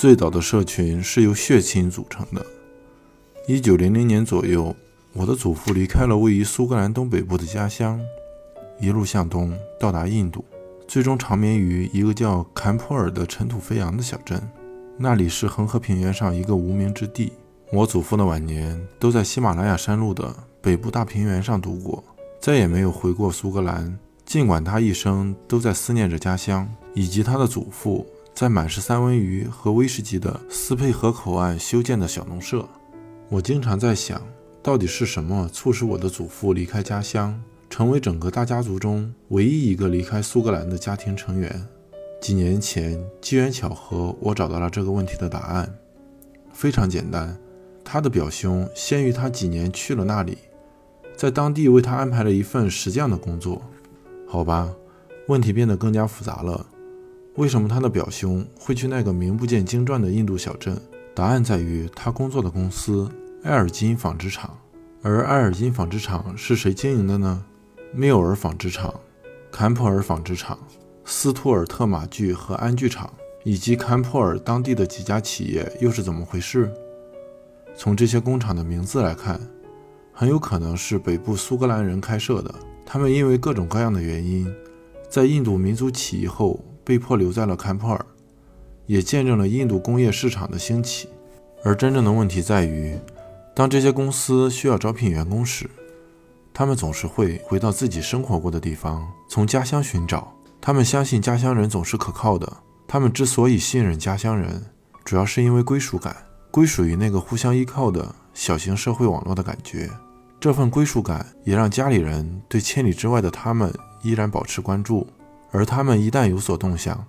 最早的社群是由血亲组成的。一九零零年左右，我的祖父离开了位于苏格兰东北部的家乡，一路向东到达印度，最终长眠于一个叫坎普尔的尘土飞扬的小镇。那里是恒河平原上一个无名之地。我祖父的晚年都在喜马拉雅山路的北部大平原上度过，再也没有回过苏格兰。尽管他一生都在思念着家乡，以及他的祖父。在满是三文鱼和威士忌的斯佩河口岸修建的小农舍，我经常在想，到底是什么促使我的祖父离开家乡，成为整个大家族中唯一一个离开苏格兰的家庭成员？几年前，机缘巧合，我找到了这个问题的答案。非常简单，他的表兄先于他几年去了那里，在当地为他安排了一份石匠的工作。好吧，问题变得更加复杂了。为什么他的表兄会去那个名不见经传的印度小镇？答案在于他工作的公司埃尔金纺织厂。而埃尔金纺织厂是谁经营的呢？缪尔纺织厂、坎普尔纺织厂、斯图尔特马具和安具厂，以及坎普尔当地的几家企业又是怎么回事？从这些工厂的名字来看，很有可能是北部苏格兰人开设的。他们因为各种各样的原因，在印度民族起义后。被迫留在了坎普尔，也见证了印度工业市场的兴起。而真正的问题在于，当这些公司需要招聘员工时，他们总是会回到自己生活过的地方，从家乡寻找。他们相信家乡人总是可靠的。他们之所以信任家乡人，主要是因为归属感，归属于那个互相依靠的小型社会网络的感觉。这份归属感也让家里人对千里之外的他们依然保持关注。而他们一旦有所动向，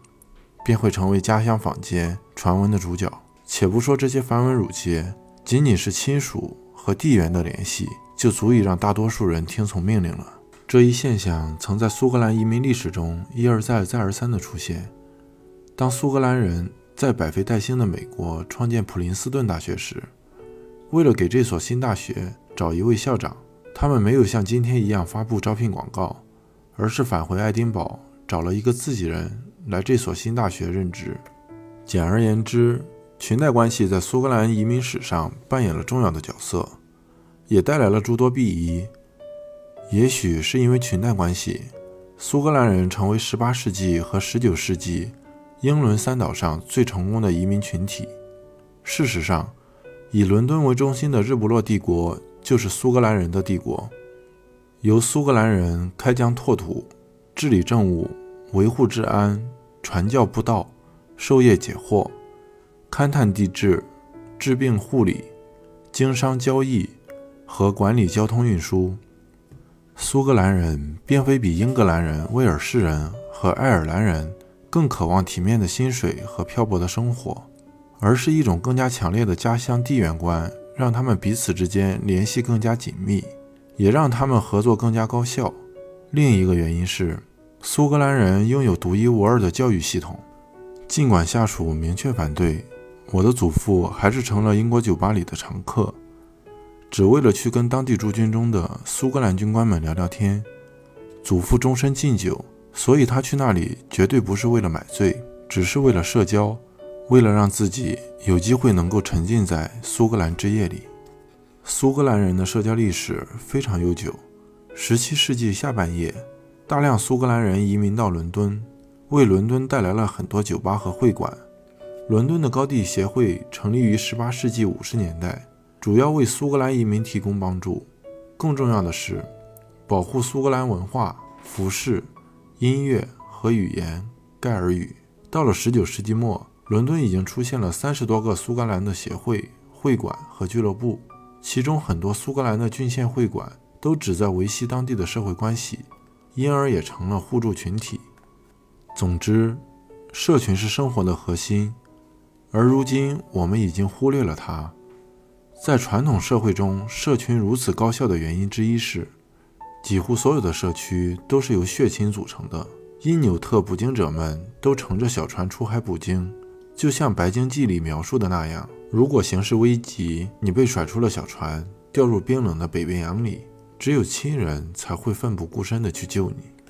便会成为家乡坊间传闻的主角。且不说这些繁文缛节，仅仅是亲属和地缘的联系，就足以让大多数人听从命令了。这一现象曾在苏格兰移民历史中一而再、再而三地出现。当苏格兰人在百废待兴的美国创建普林斯顿大学时，为了给这所新大学找一位校长，他们没有像今天一样发布招聘广告，而是返回爱丁堡。找了一个自己人来这所新大学任职。简而言之，裙带关系在苏格兰移民史上扮演了重要的角色，也带来了诸多裨益。也许是因为裙带关系，苏格兰人成为18世纪和19世纪英伦三岛上最成功的移民群体。事实上，以伦敦为中心的日不落帝国就是苏格兰人的帝国，由苏格兰人开疆拓土，治理政务。维护治安、传教布道、授业解惑、勘探地质、治病护理、经商交易和管理交通运输，苏格兰人并非比英格兰人、威尔士人和爱尔兰人更渴望体面的薪水和漂泊的生活，而是一种更加强烈的家乡地缘观，让他们彼此之间联系更加紧密，也让他们合作更加高效。另一个原因是。苏格兰人拥有独一无二的教育系统，尽管下属明确反对，我的祖父还是成了英国酒吧里的常客，只为了去跟当地驻军中的苏格兰军官们聊聊天。祖父终身禁酒，所以他去那里绝对不是为了买醉，只是为了社交，为了让自己有机会能够沉浸在苏格兰之夜里。苏格兰人的社交历史非常悠久，17世纪下半叶。大量苏格兰人移民到伦敦，为伦敦带来了很多酒吧和会馆。伦敦的高地协会成立于18世纪50年代，主要为苏格兰移民提供帮助。更重要的是，保护苏格兰文化、服饰、音乐和语言——盖尔语。到了19世纪末，伦敦已经出现了三十多个苏格兰的协会、会馆和俱乐部，其中很多苏格兰的郡县会馆都旨在维系当地的社会关系。因而也成了互助群体。总之，社群是生活的核心，而如今我们已经忽略了它。在传统社会中，社群如此高效的原因之一是，几乎所有的社区都是由血亲组成的。因纽特捕鲸者们都乘着小船出海捕鲸，就像《白鲸记》里描述的那样：如果形势危急，你被甩出了小船，掉入冰冷的北冰洋里。只有亲人才会奋不顾身的去救你。